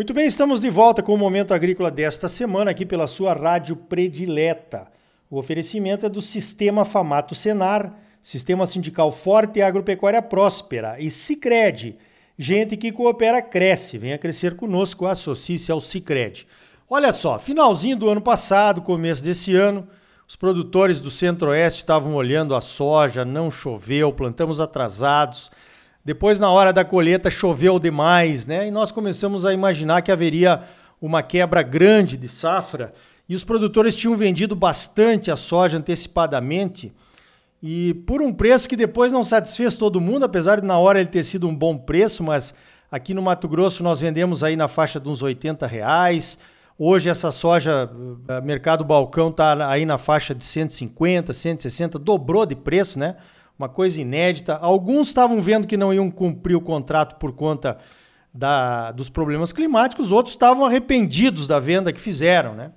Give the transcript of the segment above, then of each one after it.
Muito bem, estamos de volta com o Momento Agrícola desta semana aqui pela sua rádio predileta. O oferecimento é do Sistema Famato Senar, Sistema Sindical Forte e Agropecuária Próspera e Cicred. Gente que coopera cresce. Venha crescer conosco, associe-se ao Cicred. Olha só, finalzinho do ano passado, começo desse ano, os produtores do Centro-Oeste estavam olhando a soja, não choveu, plantamos atrasados. Depois, na hora da colheita, choveu demais, né? E nós começamos a imaginar que haveria uma quebra grande de safra e os produtores tinham vendido bastante a soja antecipadamente e por um preço que depois não satisfez todo mundo, apesar de na hora ele ter sido um bom preço, mas aqui no Mato Grosso nós vendemos aí na faixa de uns 80 reais. Hoje essa soja, eh, mercado balcão, está aí na faixa de 150, 160, dobrou de preço, né? Uma coisa inédita. Alguns estavam vendo que não iam cumprir o contrato por conta da, dos problemas climáticos, outros estavam arrependidos da venda que fizeram. Né?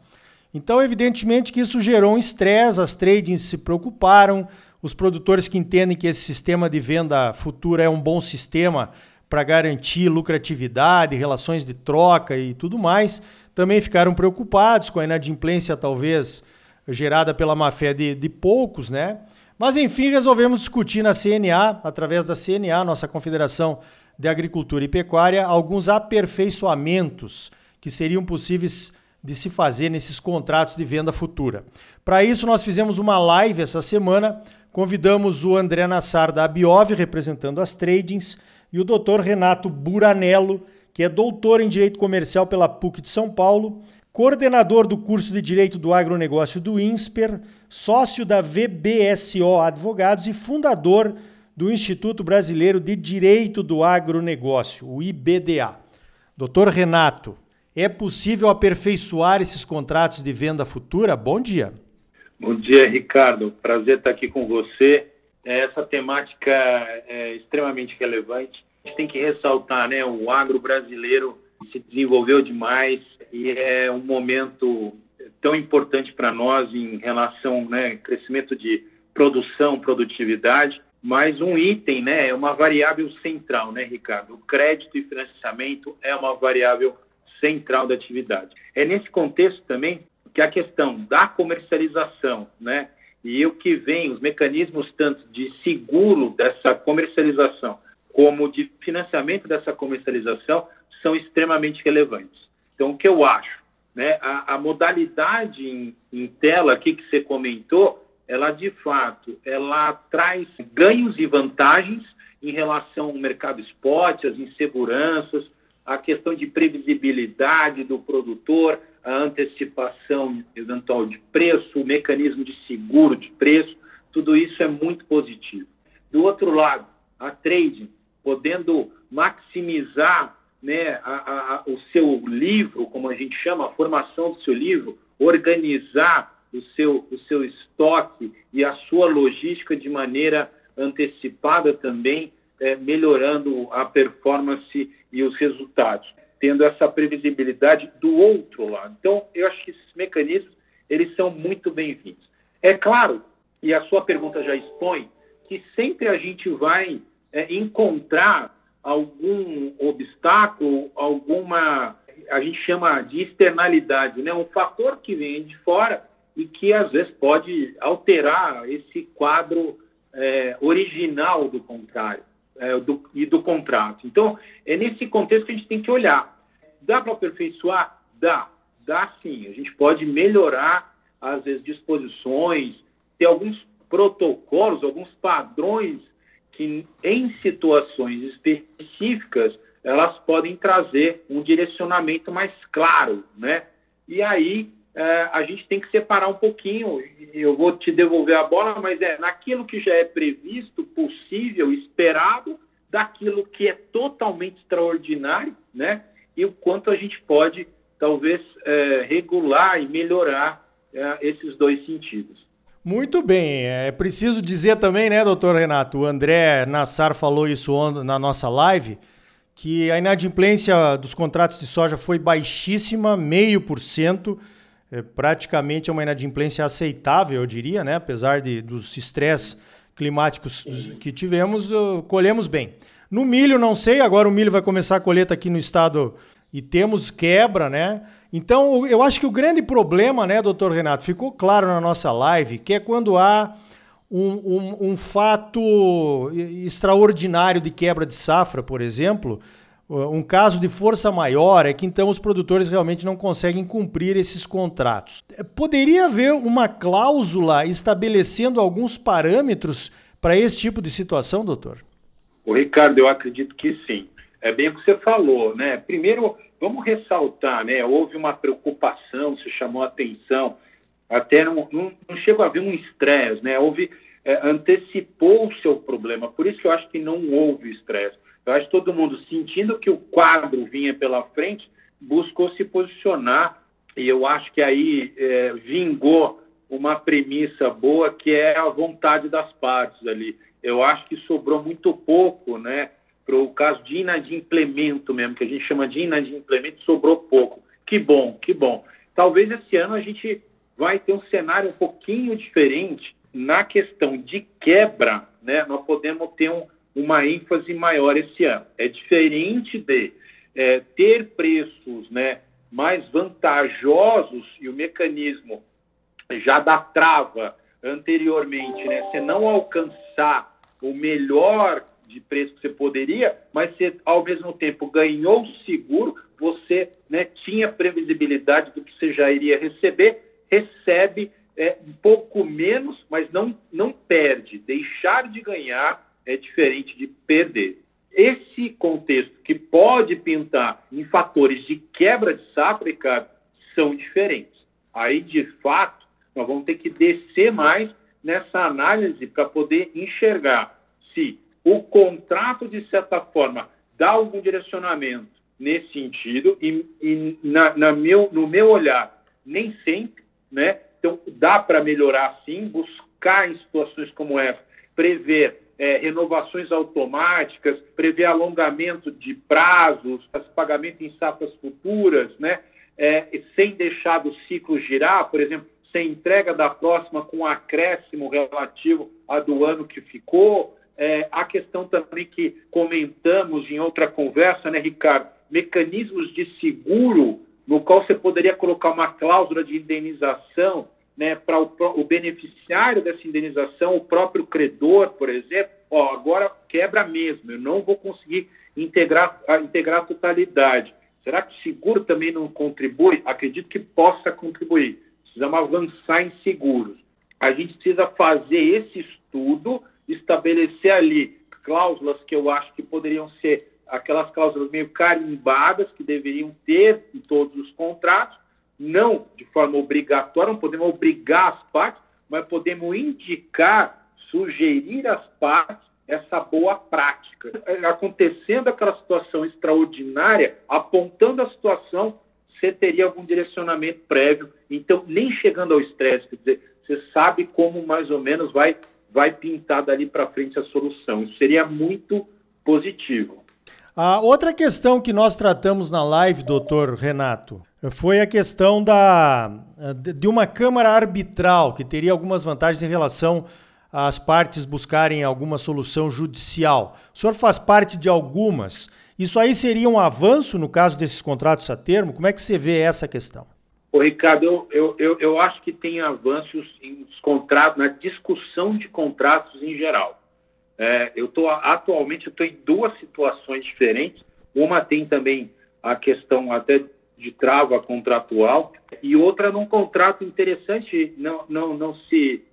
Então, evidentemente que isso gerou um estresse, as tradings se preocuparam, os produtores que entendem que esse sistema de venda futura é um bom sistema para garantir lucratividade, relações de troca e tudo mais, também ficaram preocupados com a inadimplência talvez gerada pela má fé de, de poucos, né? Mas enfim, resolvemos discutir na CNA, através da CNA, nossa Confederação de Agricultura e Pecuária, alguns aperfeiçoamentos que seriam possíveis de se fazer nesses contratos de venda futura. Para isso, nós fizemos uma live essa semana, convidamos o André Nassar da Abiov, representando as tradings, e o Dr. Renato Buranello, que é doutor em Direito Comercial pela PUC de São Paulo, coordenador do curso de Direito do Agronegócio do INSPER, sócio da VBSO Advogados e fundador do Instituto Brasileiro de Direito do Agronegócio, o IBDA. Doutor Renato, é possível aperfeiçoar esses contratos de venda futura? Bom dia. Bom dia, Ricardo. Prazer estar aqui com você. Essa temática é extremamente relevante. A gente tem que ressaltar, né? O agro brasileiro se desenvolveu demais e é um momento tão importante para nós em relação né, crescimento de produção, produtividade, mas um item, né, é uma variável central, né, Ricardo? O crédito e financiamento é uma variável central da atividade. É nesse contexto também que a questão da comercialização, né, e o que vem, os mecanismos tanto de seguro dessa comercialização como de financiamento dessa comercialização são extremamente relevantes. Então, o que eu acho? Né, a, a modalidade em, em, tela aqui que você comentou, ela de fato, ela traz ganhos e vantagens em relação ao mercado spot, as inseguranças, a questão de previsibilidade do produtor, a antecipação eventual de preço, o mecanismo de seguro de preço, tudo isso é muito positivo. Do outro lado, a trading, podendo maximizar né, a, a, o seu livro, como a gente chama, a formação do seu livro, organizar o seu, o seu estoque e a sua logística de maneira antecipada também, é, melhorando a performance e os resultados, tendo essa previsibilidade do outro lado. Então, eu acho que esses mecanismos eles são muito bem-vindos. É claro, e a sua pergunta já expõe, que sempre a gente vai é, encontrar algum obstáculo, alguma, a gente chama de externalidade, né? um fator que vem de fora e que às vezes pode alterar esse quadro é, original do contrário é, do, e do contrato. Então, é nesse contexto que a gente tem que olhar. Dá para aperfeiçoar? Dá. Dá sim. A gente pode melhorar, às vezes, disposições, ter alguns protocolos, alguns padrões que em situações específicas elas podem trazer um direcionamento mais claro, né? E aí é, a gente tem que separar um pouquinho. Eu vou te devolver a bola, mas é naquilo que já é previsto, possível, esperado, daquilo que é totalmente extraordinário, né? E o quanto a gente pode talvez é, regular e melhorar é, esses dois sentidos. Muito bem. É preciso dizer também, né, doutor Renato? O André Nassar falou isso na nossa live, que a inadimplência dos contratos de soja foi baixíssima, meio por cento. É, praticamente é uma inadimplência aceitável, eu diria, né? Apesar de, dos estresses climáticos que tivemos, colhemos bem. No milho, não sei, agora o milho vai começar a colheita aqui no estado e temos quebra, né? Então, eu acho que o grande problema, né, doutor Renato, ficou claro na nossa live, que é quando há um, um, um fato extraordinário de quebra de safra, por exemplo, um caso de força maior é que então os produtores realmente não conseguem cumprir esses contratos. Poderia haver uma cláusula estabelecendo alguns parâmetros para esse tipo de situação, doutor? O Ricardo, eu acredito que sim. É bem o que você falou, né? Primeiro, vamos ressaltar, né? Houve uma preocupação, se chamou a atenção, até não, não, não chegou a haver um estresse, né? Houve, é, antecipou o seu problema, por isso eu acho que não houve estresse. Eu acho que todo mundo, sentindo que o quadro vinha pela frente, buscou se posicionar, e eu acho que aí é, vingou uma premissa boa, que é a vontade das partes ali. Eu acho que sobrou muito pouco, né? Para o caso de inadimplemento mesmo, que a gente chama de inadimplemento, sobrou pouco. Que bom, que bom. Talvez esse ano a gente vai ter um cenário um pouquinho diferente na questão de quebra, né? Nós podemos ter um, uma ênfase maior esse ano. É diferente de é, ter preços, né, mais vantajosos e o mecanismo já da trava anteriormente, né? Você não alcançar o melhor de preço que você poderia, mas você, ao mesmo tempo, ganhou seguro, você né, tinha previsibilidade do que você já iria receber, recebe é, um pouco menos, mas não, não perde. Deixar de ganhar é diferente de perder. Esse contexto que pode pintar em fatores de quebra de safra, Ricardo, são diferentes. Aí, de fato, nós vamos ter que descer mais nessa análise para poder enxergar se o contrato, de certa forma, dá algum direcionamento nesse sentido, e, e na, na meu, no meu olhar, nem sempre, né? Então, dá para melhorar sim, buscar em situações como essa, prever é, renovações automáticas, prever alongamento de prazos, pagamento em safras futuras, né? É, sem deixar do ciclo girar, por exemplo, sem entrega da próxima com acréscimo relativo a do ano que ficou, é, a questão também que comentamos em outra conversa, né, Ricardo? Mecanismos de seguro, no qual você poderia colocar uma cláusula de indenização né, para o, o, beneficiário dessa indenização, o próprio credor, por exemplo, ó, agora quebra mesmo, eu não vou conseguir integrar, integrar a totalidade. Será que o seguro também não contribui? Acredito que possa contribuir. Precisamos avançar em seguros. A gente precisa fazer esse estudo estabelecer ali cláusulas que eu acho que poderiam ser aquelas cláusulas meio carimbadas que deveriam ter em todos os contratos, não de forma obrigatória, não podemos obrigar as partes, mas podemos indicar, sugerir às partes essa boa prática. Acontecendo aquela situação extraordinária, apontando a situação, você teria algum direcionamento prévio. Então, nem chegando ao estresse, quer dizer, você sabe como mais ou menos vai vai pintar dali para frente a solução. Isso seria muito positivo. A outra questão que nós tratamos na live, doutor Renato, foi a questão da, de uma Câmara arbitral, que teria algumas vantagens em relação às partes buscarem alguma solução judicial. O senhor faz parte de algumas. Isso aí seria um avanço no caso desses contratos a termo? Como é que você vê essa questão? Ô, Ricardo, eu, eu, eu, eu acho que tem avanços em contratos, na discussão de contratos em geral. É, eu estou atualmente estou em duas situações diferentes. Uma tem também a questão até de trava contratual e outra num contrato interessante não, não, não se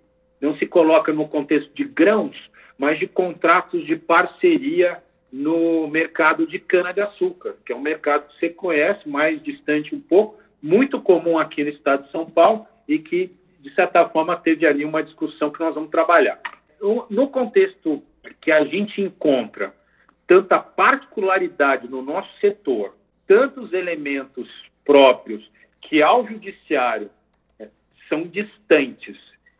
não se coloca no contexto de grãos, mas de contratos de parceria no mercado de cana de açúcar, que é um mercado que você conhece mais distante um pouco, muito comum aqui no estado de São Paulo e que, de certa forma, teve ali uma discussão que nós vamos trabalhar. No contexto que a gente encontra tanta particularidade no nosso setor, tantos elementos próprios que ao judiciário é, são distantes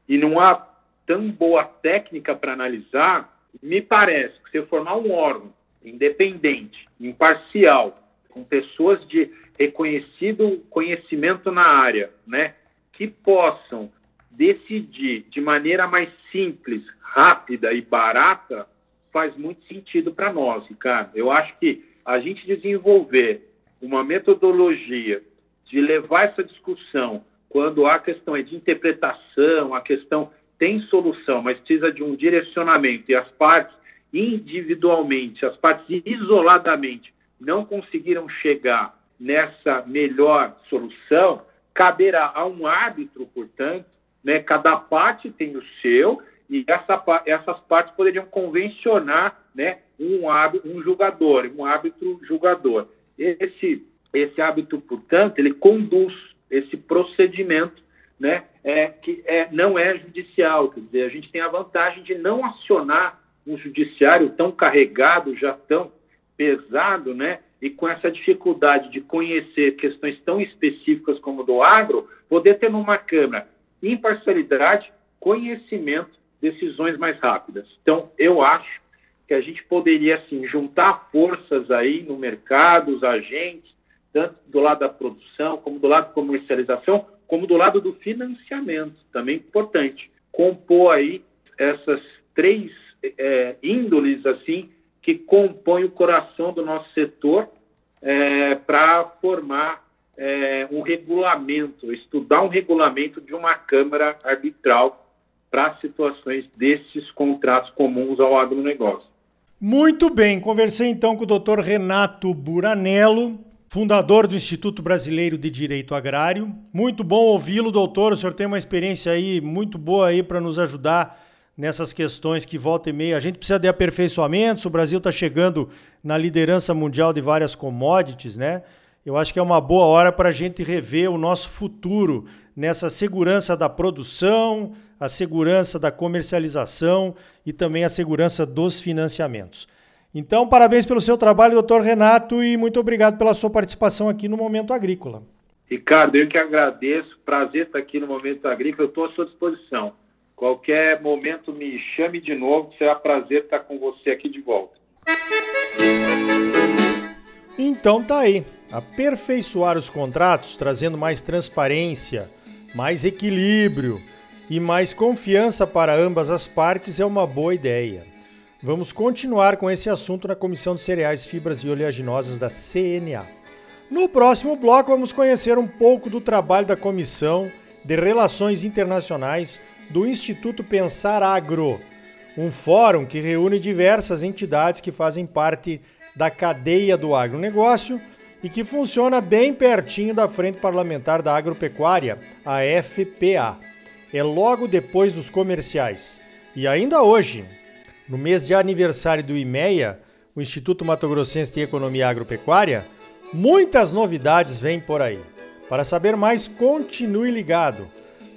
e não há tão boa técnica para analisar, me parece que se formar um órgão independente, imparcial, com pessoas de reconhecido conhecimento na área, né, que possam decidir de maneira mais simples, rápida e barata, faz muito sentido para nós, Ricardo. Eu acho que a gente desenvolver uma metodologia de levar essa discussão quando a questão é de interpretação, a questão tem solução, mas precisa de um direcionamento e as partes individualmente, as partes isoladamente não conseguiram chegar nessa melhor solução, caberá a um árbitro, portanto, né, cada parte tem o seu e essa, essas partes poderiam convencionar né, um, um julgador, um árbitro julgador. Esse, esse árbitro, portanto, ele conduz esse procedimento né, é, que é, não é judicial. Quer dizer, a gente tem a vantagem de não acionar um judiciário tão carregado, já tão pesado, né, e com essa dificuldade de conhecer questões tão específicas como do agro, poder ter numa Câmara imparcialidade, conhecimento, decisões mais rápidas. Então, eu acho que a gente poderia, assim, juntar forças aí no mercado, os agentes, tanto do lado da produção, como do lado da comercialização, como do lado do financiamento, também importante. Compor aí essas três é, índoles, assim, que compõem o coração do nosso setor é, para formar é, um regulamento, estudar um regulamento de uma Câmara Arbitral para situações desses contratos comuns ao agronegócio. Muito bem, conversei então com o Dr. Renato Buranello, fundador do Instituto Brasileiro de Direito Agrário. Muito bom ouvi-lo, doutor. O senhor tem uma experiência aí muito boa aí para nos ajudar nessas questões que volta e meia. A gente precisa de aperfeiçoamentos. O Brasil está chegando na liderança mundial de várias commodities, né? Eu acho que é uma boa hora para a gente rever o nosso futuro nessa segurança da produção, a segurança da comercialização e também a segurança dos financiamentos. Então, parabéns pelo seu trabalho, doutor Renato, e muito obrigado pela sua participação aqui no Momento Agrícola. Ricardo, eu que agradeço. Prazer estar aqui no Momento Agrícola. Eu estou à sua disposição. Qualquer momento me chame de novo, será prazer estar com você aqui de volta. Então tá aí. Aperfeiçoar os contratos, trazendo mais transparência, mais equilíbrio e mais confiança para ambas as partes é uma boa ideia. Vamos continuar com esse assunto na Comissão de Cereais, Fibras e Oleaginosas da CNA. No próximo bloco, vamos conhecer um pouco do trabalho da Comissão de Relações Internacionais do Instituto Pensar Agro, um fórum que reúne diversas entidades que fazem parte da cadeia do agronegócio e que funciona bem pertinho da Frente Parlamentar da Agropecuária, a FPA. É logo depois dos comerciais. E ainda hoje, no mês de aniversário do IMEA, o Instituto Mato Grossense de Economia Agropecuária, muitas novidades vêm por aí. Para saber mais, continue ligado.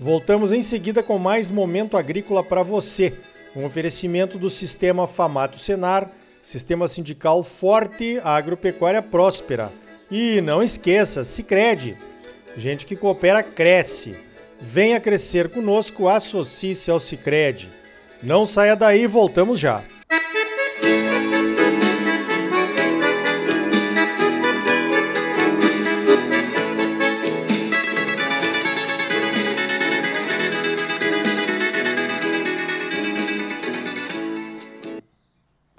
Voltamos em seguida com mais momento agrícola para você. Um oferecimento do sistema Famato Senar, sistema sindical forte, agropecuária próspera. E não esqueça, Sicredi. Gente que coopera cresce. Venha crescer conosco, associe-se ao Sicredi. Não saia daí, voltamos já. Música